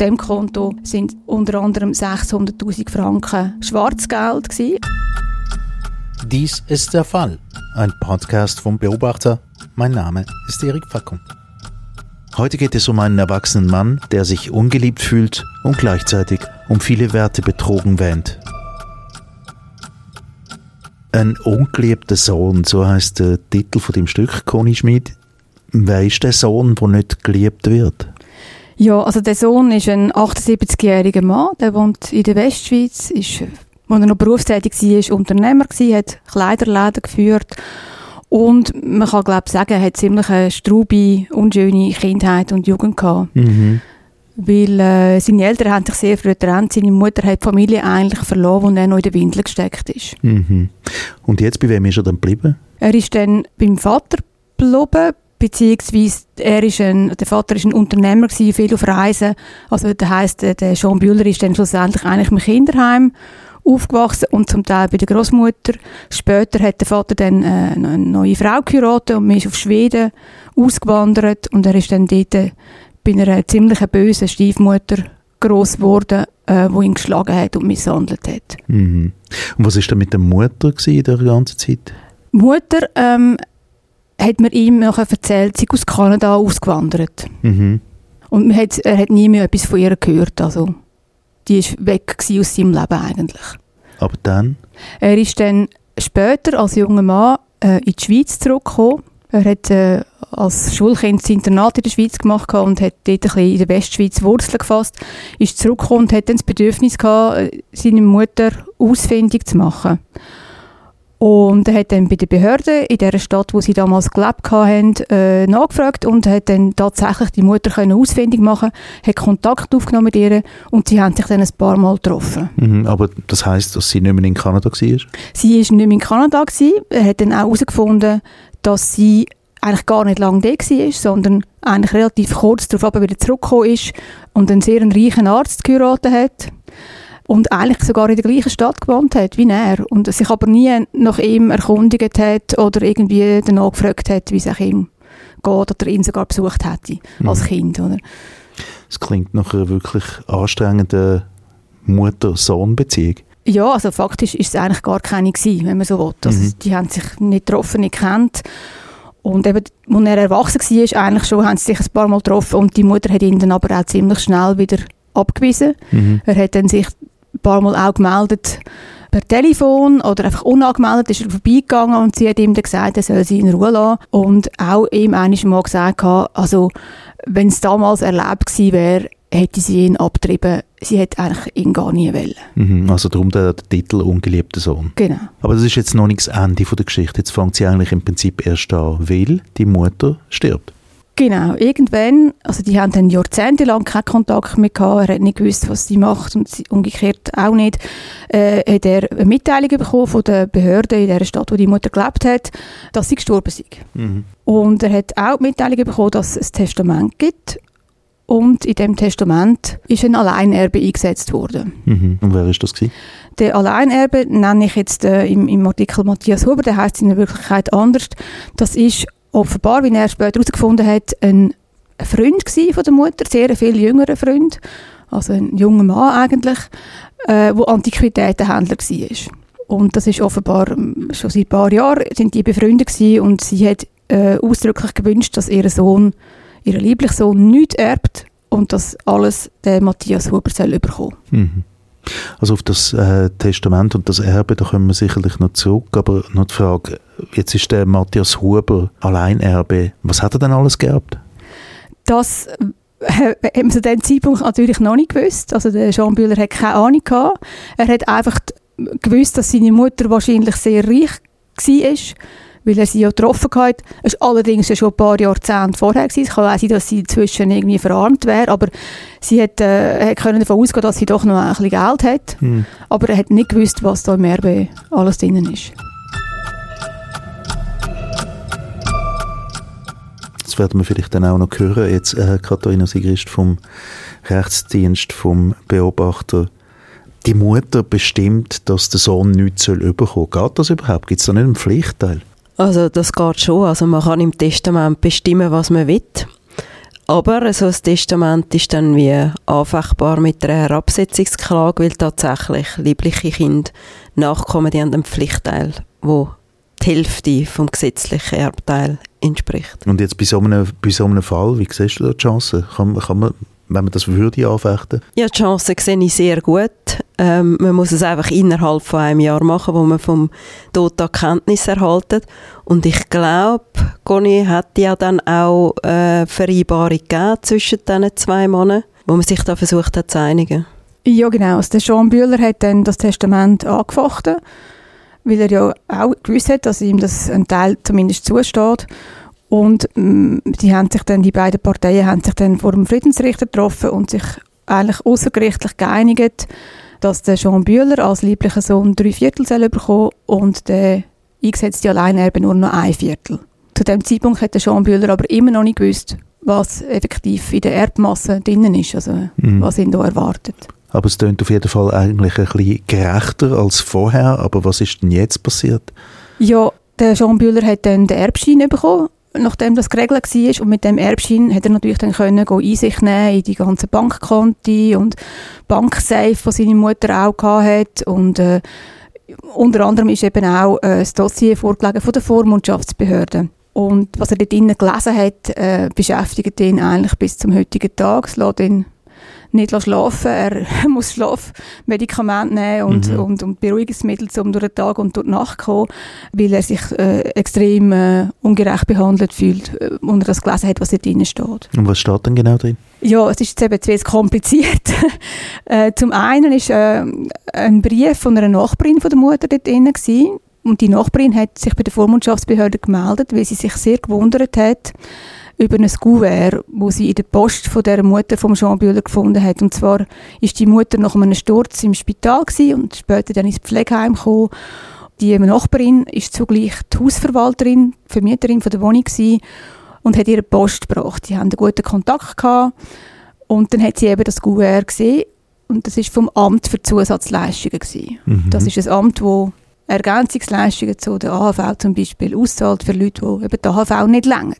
dem Konto sind unter anderem 600.000 Franken Schwarzgeld gewesen. Dies ist der Fall. Ein Podcast vom Beobachter. Mein Name ist Erik Fackung. Heute geht es um einen erwachsenen Mann, der sich ungeliebt fühlt und gleichzeitig um viele Werte betrogen wähnt. Ein ungeliebter Sohn, so heißt der Titel von dem Stück, Conny Schmid. Wer ist der Sohn, der nicht geliebt wird? Ja, also der Sohn ist ein 78-jähriger Mann, der wohnt in der Westschweiz, ist, als er noch berufstätig war, Unternehmer gewesen, hat Kleiderläden geführt und man kann glaube sagen, er hat ziemlich eine straube, unschöne Kindheit und Jugend gehabt. Mhm. Weil äh, seine Eltern haben sich sehr früh getrennt. Seine Mutter hat die Familie eigentlich verloren, als er noch in der Windel gesteckt ist. Mhm. Und jetzt, bei wem ist er dann geblieben? Er ist dann beim Vater geblieben, beziehungsweise er ist ein, der Vater ist ein Unternehmer gewesen, viel auf Reisen. Also das heisst, der Jean Bühler ist dann schlussendlich eigentlich im Kinderheim aufgewachsen und zum Teil bei der Großmutter. Später hat der Vater dann äh, eine neue Frau geheiratet und ist auf Schweden ausgewandert und er ist dann dort bei einer ziemlich bösen Stiefmutter groß geworden, äh, die ihn geschlagen hat und misshandelt hat. Mhm. Und was ist denn mit der Mutter in der ganzen Zeit? Mutter ähm, hat mir ihm nachher erzählt, sie ist aus Kanada ausgewandert. Mhm. Und man hat, er hat nie mehr etwas von ihr gehört. Also, die war weg aus seinem Leben eigentlich. Aber dann? Er ist dann später als junger Mann äh, in die Schweiz zurückgekommen. Er hat äh, als Schulkind das Internat in der Schweiz gemacht und hat dort ein bisschen in der Westschweiz Wurzeln gefasst. Ist zurückgekommen und hat dann das Bedürfnis gehabt, äh, seine Mutter ausfindig zu machen. Und er hat dann bei der Behörde in der Stadt, wo sie damals gelebt haben, äh, nachgefragt und hat dann tatsächlich die Mutter können ausfindig machen, hat Kontakt aufgenommen mit ihr und sie haben sich dann ein paar Mal getroffen. Mhm, aber das heißt, dass sie nicht mehr in Kanada war? Sie war nicht mehr in Kanada gewesen. Er hat dann auch herausgefunden, dass sie eigentlich gar nicht lange da war, sondern eigentlich relativ kurz darauf wieder zurückgekommen ist und einen sehr reichen Arzt geheiratet hat und eigentlich sogar in der gleichen Stadt gewohnt hat wie er und sich aber nie nach ihm erkundigt hat oder irgendwie danach gefragt hat, wie es ihm geht oder ihn sogar besucht hätte als mhm. Kind. Oder? Es klingt nach einer wirklich anstrengenden Mutter-Sohn-Beziehung. Ja, also faktisch ist es eigentlich gar keine gewesen, wenn man so will. Also mhm. Die haben sich nicht getroffen, nicht kennt. Und eben, als er erwachsen war, eigentlich schon, haben sie sich ein paar Mal getroffen und die Mutter hat ihn dann aber auch ziemlich schnell wieder abgewiesen. Mhm. Er hat dann sich ein paar Mal auch gemeldet per Telefon oder einfach unangemeldet ist er vorbeigegangen und sie hat ihm dann gesagt, er soll sie in Ruhe lassen. Und auch ihm einiges Mal gesagt, also wenn es damals erlebt gewesen wäre, hätte sie ihn abgetrieben. Sie hätte eigentlich ihn gar nie wollen. Mhm, also darum der, der, Titel «Ungeliebter Sohn». Genau. Aber das ist jetzt noch nicht das Ende der Geschichte. Jetzt fängt sie eigentlich im Prinzip erst an, weil die Mutter stirbt. Genau, irgendwann, also die haben dann jahrzehntelang keinen Kontakt mehr gehabt, er hat nicht gewusst, was sie macht und sie, umgekehrt auch nicht, äh, hat er eine Mitteilung bekommen von der Behörde in der Stadt, wo die Mutter gelebt hat, dass sie gestorben ist. Mhm. Und er hat auch die Mitteilung bekommen, dass es ein Testament gibt und in dem Testament ist ein Alleinerbe eingesetzt worden. Mhm. Und wer ist das gewesen? Der Alleinerbe nenne ich jetzt äh, im, im Artikel Matthias Huber, der heißt in der Wirklichkeit anders. Das ist offenbar, wie er später herausgefunden hat, ein Freund von der Mutter, sehr viel jüngerer Freund, also ein junger Mann eigentlich, äh, wo Antiquitätenhändler war. Und das ist offenbar ähm, schon seit ein paar Jahren sind die befreundet gewesen und sie hat äh, ausdrücklich gewünscht, dass ihr Sohn, ihr lieblicher Sohn, nichts erbt und dass alles der Matthias Huber soll bekommen. Mhm. Also auf das äh, Testament und das Erbe, da kommen wir sicherlich noch zurück, aber noch die Frage, jetzt ist der Matthias Huber Alleinerbe, was hat er denn alles geerbt? Das äh, haben wir zu diesem Zeitpunkt natürlich noch nicht gewusst. Also der Jean Bühler hat keine Ahnung gehabt. Er hat einfach gewusst, dass seine Mutter wahrscheinlich sehr reich war weil er sie ja getroffen hat. Es war allerdings schon ein paar Jahrzehnte vorher. Gewesen. Es kann auch sein, dass sie inzwischen irgendwie verarmt wäre, aber sie hat, äh, hat davon ausgehen, dass sie doch noch ein bisschen Geld hat. Hm. Aber er hat nicht gewusst, was da im Erbe alles drin ist. Das werden wir vielleicht dann auch noch hören. Jetzt äh, Katharina Sigrist vom Rechtsdienst, vom Beobachter die Mutter bestimmt, dass der Sohn nichts soll bekommen. Geht das überhaupt? Gibt es da nicht einen Pflichtteil? Also das geht schon. Also man kann im Testament bestimmen, was man will. Aber so ein Testament ist dann wie anfechtbar mit einer Herabsetzungsklage, weil tatsächlich liebliche Kinder nachkommen, die haben einen Pflichtteil, wo die Hälfte vom gesetzlichen Erbteil entspricht. Und jetzt bei so einem, bei so einem Fall, wie siehst du da die Chancen? Kann, kann man wenn man das würde anfechten? Ja, die Chancen sehe ich sehr gut. Ähm, man muss es einfach innerhalb von einem Jahr machen, wo man vom Tod Kenntnis erhalten. Und ich glaube, Conny hat ja dann auch eine Vereinbarung gegeben zwischen diesen zwei Männern, wo man sich da versucht hat zu einigen. Ja, genau. Also der Jean Bühler hat dann das Testament angefochten, weil er ja auch gewusst hat, dass ihm das ein Teil zumindest zusteht. Und ähm, die haben sich dann, die beiden Parteien haben sich dann vor dem Friedensrichter getroffen und sich eigentlich außergerichtlich geeinigt, dass der Jean Bühler als lieblicher Sohn drei Viertel soll bekommen und der eingesetzte Alleinerbe nur noch ein Viertel. Zu dem Zeitpunkt hat der Jean Bühler aber immer noch nicht gewusst, was effektiv in der Erbmasse drinnen ist, also mhm. was ihn da erwartet. Aber es klingt auf jeden Fall eigentlich ein bisschen gerechter als vorher. Aber was ist denn jetzt passiert? Ja, der Jean Bühler hat dann den Erbschein bekommen nachdem das geregelt war und mit dem Erbschein hat er natürlich dann können Einsicht nehmen in die ganzen Bankkonti und Banksafe, die seine Mutter auch hatte und äh, unter anderem ist eben auch äh, das Dossier vorgelegen von der Vormundschaftsbehörde. Und was er dort drinnen gelesen hat, äh, beschäftigt ihn eigentlich bis zum heutigen Tag. Es lässt ihn nicht schlafen Er muss Schlafmedikamente nehmen und, mhm. und, und Beruhigungsmittel, um durch den Tag und durch die Nacht zu kommen, weil er sich äh, extrem äh, ungerecht behandelt fühlt äh, und er das gelesen hat, was da drin steht. Und was steht denn genau drin? Ja, es ist jetzt eben zu kompliziert. äh, zum einen ist äh, ein Brief von einer Nachbarin von der Mutter dort drin gewesen. Und die Nachbarin hat sich bei der Vormundschaftsbehörde gemeldet, weil sie sich sehr gewundert hat, über ein Kuvert, das sie in der Post von der Mutter von Jean Bühler gefunden hat. Und zwar ist die Mutter nach einem Sturz im Spital und später dann ins Pflegeheim gekommen. Die Nachbarin ist zugleich die Hausverwalterin, die Vermieterin von der Wohnung gewesen und hat ihre Post gebracht. Sie haben einen guten Kontakt gehabt und dann hat sie eben das Kuvert gesehen und das ist vom Amt für Zusatzleistungen gewesen. Mhm. Das ist ein Amt, wo Ergänzungsleistungen zu der AHV zum Beispiel auszahlt für Leute, die eben die AHV nicht länger.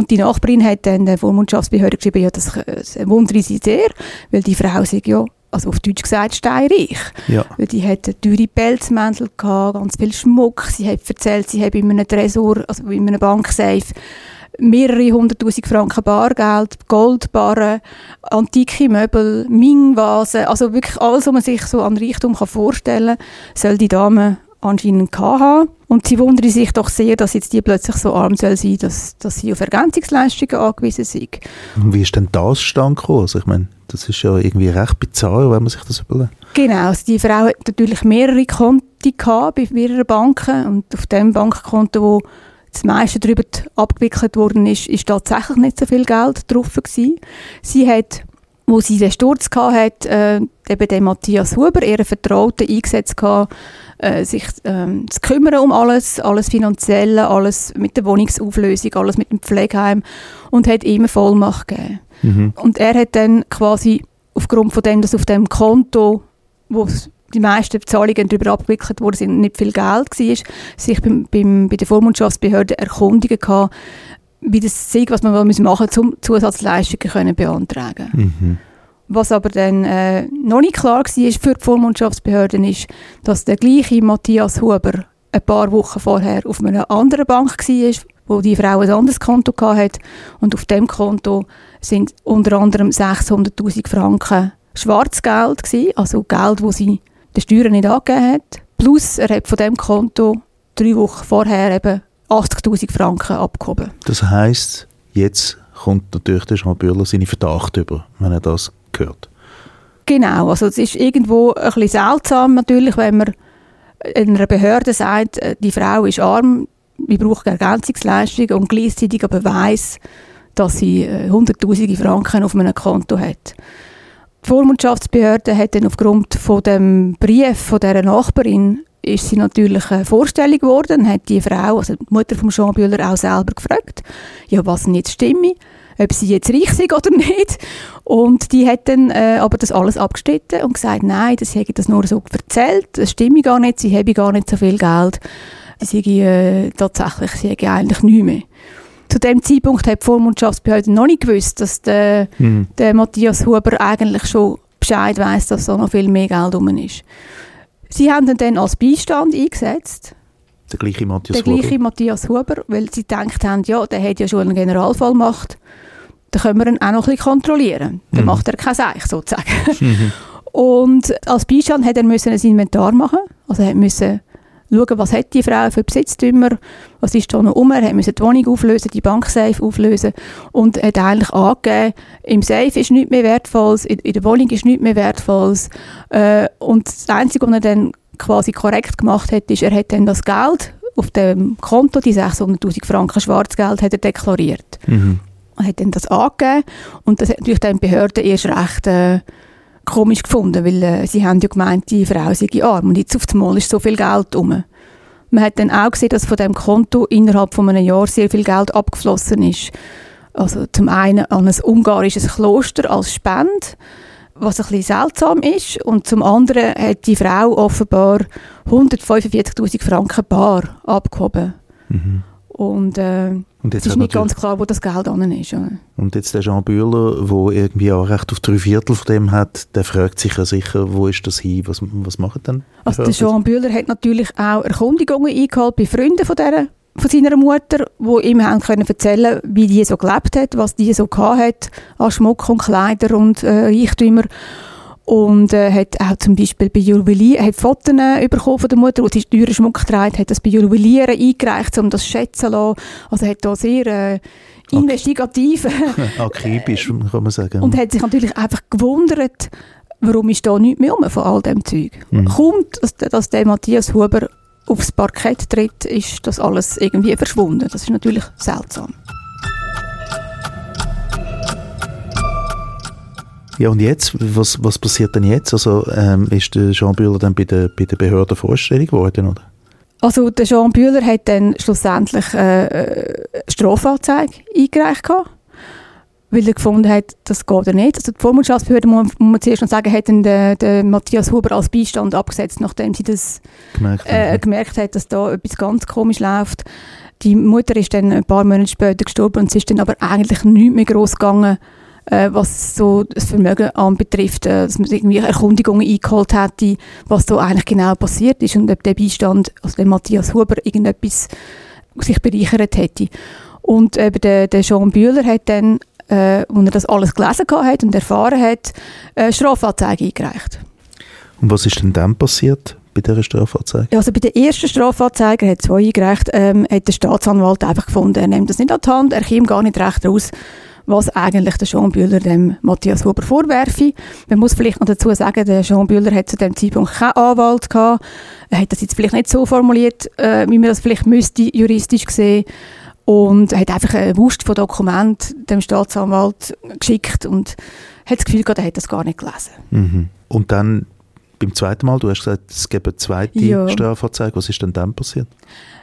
Und die Nachbarin hat dann der Vormundschaftsbehörde geschrieben, ja, das, das wundere sie sehr, weil die Frau sagt ja, also auf Deutsch gesagt, steinreich. Ja. Weil die hatte teure Pelzmäntel, gehabt, ganz viel Schmuck. Sie hat erzählt, sie habe in einem Tresor, also in einem Banksafe, mehrere hunderttausend Franken Bargeld, Goldbarren, antike Möbel, Ming-Vasen, also wirklich alles, was man sich so an Reichtum vorstellen kann, soll die Dame anscheinend haben. Und sie wundern sich doch sehr, dass jetzt die plötzlich so arm soll sein, dass, dass sie auf Ergänzungsleistungen angewiesen sind. Und wie ist denn das stand gekommen? Also ich meine, das ist ja irgendwie recht bizarr, wenn man sich das überlegt. Genau, also die Frau hat natürlich mehrere Konten gehabt bei mehreren Banken und auf dem Bankkonto, wo das meiste darüber abgewickelt worden ist, ist tatsächlich nicht so viel Geld drauf gewesen. Sie hat wo sie den Sturz hatte, äh, eben den Matthias Huber, ihren Vertrauten, eingesetzt gehabt, äh, sich ähm, zu kümmern um alles, alles Finanzielle, alles mit der Wohnungsauflösung, alles mit dem Pflegeheim und hat ihm Vollmacht gegeben. Mhm. Und er hat dann quasi aufgrund von dem, dass auf dem Konto, wo die meisten Zahlungen darüber abgewickelt wurden, sind nicht viel Geld war, sich beim, beim, bei der Vormundschaftsbehörde erkundigen gehabt, wie das sei, was man machen muss, um Zusatzleistungen können beantragen mhm. Was aber dann äh, noch nicht klar war für die Vormundschaftsbehörden ist, dass der gleiche Matthias Huber ein paar Wochen vorher auf einer anderen Bank war, wo die Frau ein anderes Konto hatte und auf dem Konto sind unter anderem 600'000 Franken Schwarzgeld gewesen, also Geld, das sie den Steuern nicht angegeben hat. Plus er hat von dem Konto drei Wochen vorher eben 80'000 Franken abgehoben. Das heisst, jetzt kommt natürlich der Jean Bühler seine Verdacht über, wenn er das hört. Genau, also es ist irgendwo ein bisschen seltsam natürlich, wenn man in einer Behörde sagt, äh, die Frau ist arm, wir brauchen Ergänzungsleistung und gleichzeitig aber weiss, dass sie äh, hunderttausende Franken auf einem Konto hat. Die Vormundschaftsbehörde hat dann aufgrund von dem Brief von dieser Nachbarin ist sie natürlich eine Vorstellung geworden, hat die Frau, also die Mutter von Jean Bühler, auch selber gefragt, ja, was nicht stimme, ob sie jetzt reich sind oder nicht. Und die hat dann äh, aber das alles abgestritten und gesagt, nein, das hätte das nur so erzählt, das stimme gar nicht, sie habe gar nicht so viel Geld, sie sei, äh, tatsächlich, sie hätte eigentlich nichts mehr. Zu dem Zeitpunkt hat die Vormundschaftsbehörde noch nicht gewusst, dass der, Mhm. der Matthias Huber eigentlich schon Bescheid weiß, dass da noch viel mehr Geld rum ist. Sie haben ihn dann als Beistand eingesetzt, Der gleiche Matthias der gleiche Huber. Matthias Huber, weil sie gedacht haben, ja, der hat ja schon eine Generalvollmacht, dann können wir ihn auch noch ein bisschen kontrollieren. Dann Mhm. macht er kein Seich, sozusagen. Mhm. Und als Beistand hat er müssen ein Inventar machen. Also er musste schauen, was hat die Frau für Besitztümer, was ist da noch um. Er musste die Wohnung auflösen, die Banksafe auflösen und hat eigentlich angegeben, im Safe ist nichts mehr Wertvolles, in, in der Wohnung ist nichts mehr Wertvolles. Äh, und das Einzige, was er dann quasi korrekt gemacht hat, ist, er hat dann das Geld auf dem Konto, die 600'000 Franken Schwarzgeld, hat er deklariert Mhm. Und hat dann das angegeben und das hat natürlich dann die Behörden erst recht äh, komisch gefunden, weil äh, sie haben ja gemeint, die Frau sei arm und jetzt auf einmal ist so viel Geld rum. Man hat dann auch gesehen, dass von dem Konto innerhalb von einem Jahr sehr viel Geld abgeflossen ist. Also zum einen an ein ungarisches Kloster als Spende, was ein bisschen seltsam ist und zum anderen hat die Frau offenbar 145'000 Franken bar abgehoben. Mhm. Und äh, Und es ist nicht ganz klar, wo das Geld an ist. Ja. und jetzt der Jean Bühler, der irgendwie auch recht auf drei Viertel von dem hat, der fragt sich ja sicher, wo ist das hin, was, was machen denn Also der? Jean Bühler hat natürlich auch Erkundigungen eingeholt bei Freunden von, der, von seiner Mutter, die ihm haben können erzählen wie die so gelebt hat, was die so gehabt hat an Schmuck und Kleider und äh, Reichtümer. Und äh, hat auch zum Beispiel bei Juwelier, hat Fotos äh, bekommen von der Mutter, die teuren Schmuck getragen hat, das bei Juwelieren eingereicht, um das schätzen zu lassen. Also hat da sehr äh, investigativ Akribisch, kann man sagen. und hat sich natürlich einfach gewundert, warum ist da nichts mehr rum von all dem Zeug. Mhm. Kaum, dass, dass der Matthias Huber aufs Parkett tritt, ist das alles irgendwie verschwunden. Das ist natürlich seltsam. Ja, und jetzt, was, was passiert denn jetzt? Also ähm, ist der Jean Bühler dann bei der, bei der Behörde vorstellig geworden, oder? Also der Jean Bühler hat dann schlussendlich äh, äh, Strafanzeige eingereicht gehabt, weil er gefunden hat, das geht ja nicht. Also die Vormundschaftsbehörde, muss, muss man zuerst noch sagen, hat den, den Matthias Huber als Beistand abgesetzt, nachdem sie das Gemerkt äh, gemerkt hat, dass da etwas ganz komisch läuft. Die Mutter ist dann ein paar Monate später gestorben und es ist dann aber eigentlich nicht mehr groß gegangen, äh, was so das Vermögen anbetrifft, äh, dass man irgendwie Erkundigungen eingeholt hätte, was da eigentlich genau passiert ist und ob der Beistand, also der Matthias Huber, irgendetwas sich bereichert hätte. Und eben der, der Jean Bühler hat dann, äh, als er das alles gelesen hat und erfahren hat, äh, Strafanzeige eingereicht. Und was ist denn dann passiert bei dieser Strafanzeige? Also bei der ersten Strafanzeige, er hat zwei eingereicht, ähm, hat der Staatsanwalt einfach gefunden, er nimmt das nicht an die Hand, er kommt gar nicht recht raus, was eigentlich der Jean Bühler dem Matthias Huber vorwerfe. Man muss vielleicht noch dazu sagen, der Jean Bühler hat zu dem Zeitpunkt keinen Anwalt gehabt. Er hat das jetzt vielleicht nicht so formuliert, äh, wie man das vielleicht müsste, juristisch gesehen. Und er hat einfach eine Wust von Dokumenten dem Staatsanwalt geschickt und hat das Gefühl gehabt, er hat das gar nicht gelesen. Mhm. Und dann beim zweiten Mal, du hast gesagt, es gibt eine zweite Ja. Strafanzeige. Was ist denn dann passiert?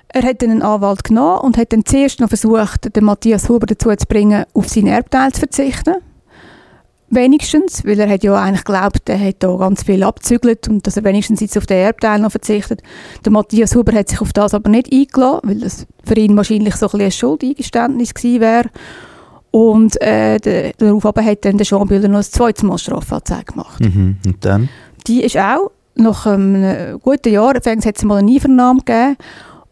Er hat einen Anwalt genommen und hat dann zuerst noch versucht, den Matthias Huber dazu zu bringen, auf seinen Erbteil zu verzichten. Wenigstens, weil er hat ja eigentlich geglaubt, er hat da ganz viel abzügelt und dass er wenigstens jetzt auf den Erbteil noch verzichtet. Der Matthias Huber hat sich auf das aber nicht eingelassen, weil das für ihn wahrscheinlich so ein, bisschen ein Schuldeingeständnis gewesen wäre. Und äh, der, darauf aber hat dann der Jean Bühler noch ein zweites Mal Strafanzeige gemacht. Mhm. Und dann? Die ist auch, nach einem guten Jahr, anfangs hat es mal eine Einvernahme gegeben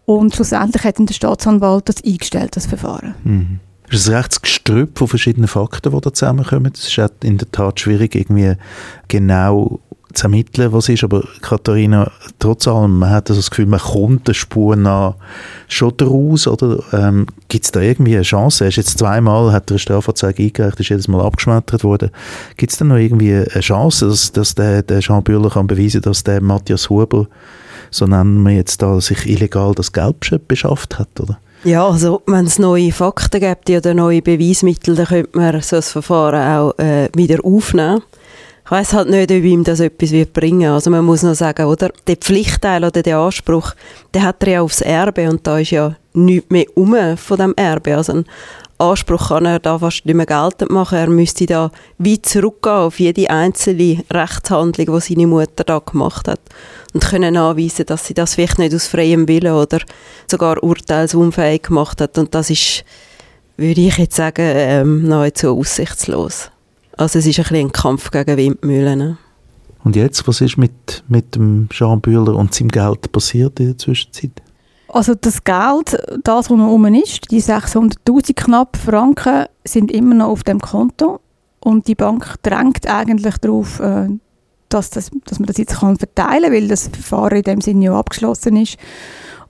und schlussendlich hat dann der Staatsanwalt das eingestellt, das Verfahren. Mhm. Es ist ein rechtes Gestrüpp von verschiedenen Fakten, die da zusammenkommen. Es ist auch in der Tat schwierig, irgendwie genau zu ermitteln, was ist. Aber Katharina, trotz allem, man hat also das Gefühl, man kommt der Spur nach schon raus. Oder ähm, gibt es da irgendwie eine Chance? Er ist jetzt zweimal, hat er eine Strafanzeige eingereicht, ist jedes Mal abgeschmettert worden. Gibt es da noch irgendwie eine Chance, dass, dass der, der Jean Bühler kann beweisen dass der Matthias Huber, so nennen wir jetzt da, sich illegal das Geld beschafft hat, oder? Ja, also wenn es neue Fakten gibt oder neue Beweismittel, dann könnte man so ein Verfahren auch äh, wieder aufnehmen. Ich weiß halt nicht, ob ihm das etwas wird bringen. Also man muss noch sagen, oder der Pflichtteil oder der Anspruch, der hat er ja aufs Erbe und da ist ja nichts mehr um von dem Erbe. Also einen Anspruch kann er da fast nicht mehr geltend machen. Er müsste da weit zurückgehen auf jede einzelne Rechtshandlung, die seine Mutter da gemacht hat und können anweisen, dass sie das vielleicht nicht aus freiem Willen oder sogar urteilsunfähig gemacht hat. Und das ist würde ich jetzt sagen, ähm, nahezu aussichtslos. Also es ist ein bisschen ein Kampf gegen Windmühlen. Ne? Und jetzt, was ist mit, mit dem Jean Bühler und seinem Geld passiert in der Zwischenzeit? Also das Geld, das, was noch rum ist, die 600'000 knapp Franken, sind immer noch auf dem Konto und die Bank drängt eigentlich darauf, äh, dass, das, dass man das jetzt kann verteilen kann, weil das Verfahren in dem Sinne ja abgeschlossen ist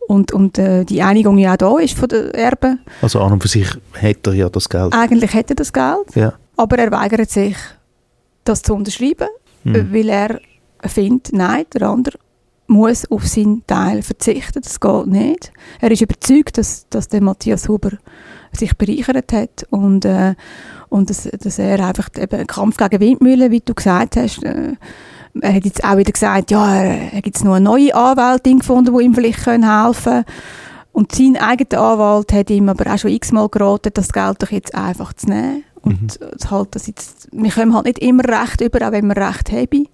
und, und äh, die Einigung ja auch da ist von den Erben. Also an und für sich hätte er ja das Geld. Eigentlich hätte er das Geld, Ja. aber er weigert sich, das zu unterschreiben, Mhm. weil er findet, nein, der andere muss auf seinen Teil verzichten, das geht nicht. Er ist überzeugt, dass, dass der Matthias Huber sich bereichert hat und, äh, und dass, dass er einfach eben einen Kampf gegen Windmühlen, wie du gesagt hast, äh, er hat jetzt auch wieder gesagt, ja, er, er gibt noch eine neue Anwältin gefunden, die ihm vielleicht helfen können. Und sein eigener Anwalt hat ihm aber auch schon x-mal geraten, das Geld doch jetzt einfach zu nehmen. Und mhm. halt das jetzt, wir kommen halt nicht immer recht über, auch wenn wir recht haben.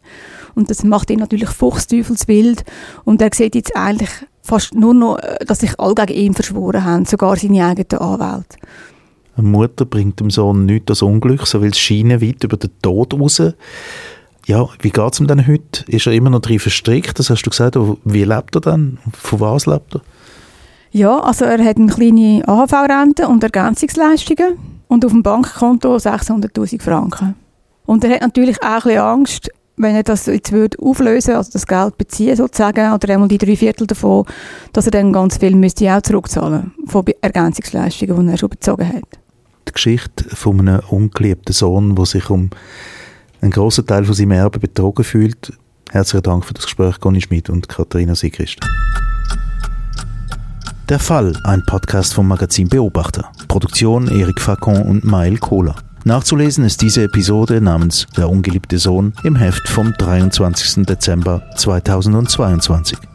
Und das macht ihn natürlich fuchsteufelswild. Und er sieht jetzt eigentlich fast nur noch, äh, dass sich alle gegen ihn verschworen haben, sogar seine eigenen Anwälte. Eine Mutter bringt dem Sohn nichts das Unglück, so will es scheinen weit über den Tod raus. Ja, wie geht es ihm denn heute? Ist er immer noch drin verstrickt? Das hast du gesagt. Wie lebt er dann? Von was lebt er? Ja, also er hat eine kleine AHV-Rente und Ergänzungsleistungen und auf dem Bankkonto 600'000 Franken. Und er hat natürlich auch ein bisschen Angst, wenn er das jetzt würde auflösen, also das Geld beziehen sozusagen, oder einmal die drei Viertel davon, dass er dann ganz viel müsste auch zurückzahlen von Ergänzungsleistungen, die er schon bezogen hat. Die Geschichte von einem ungeliebten Sohn, der sich um einen grossen Teil von seinem Erbe betrogen fühlt. Herzlichen Dank für das Gespräch, Conny Schmidt und Katharina Sigrist. Der Fall, ein Podcast vom Magazin Beobachter. Produktion Erik Facon und Mail Kohler. Nachzulesen ist diese Episode namens Der ungeliebte Sohn im Heft vom 23. Dezember 2022.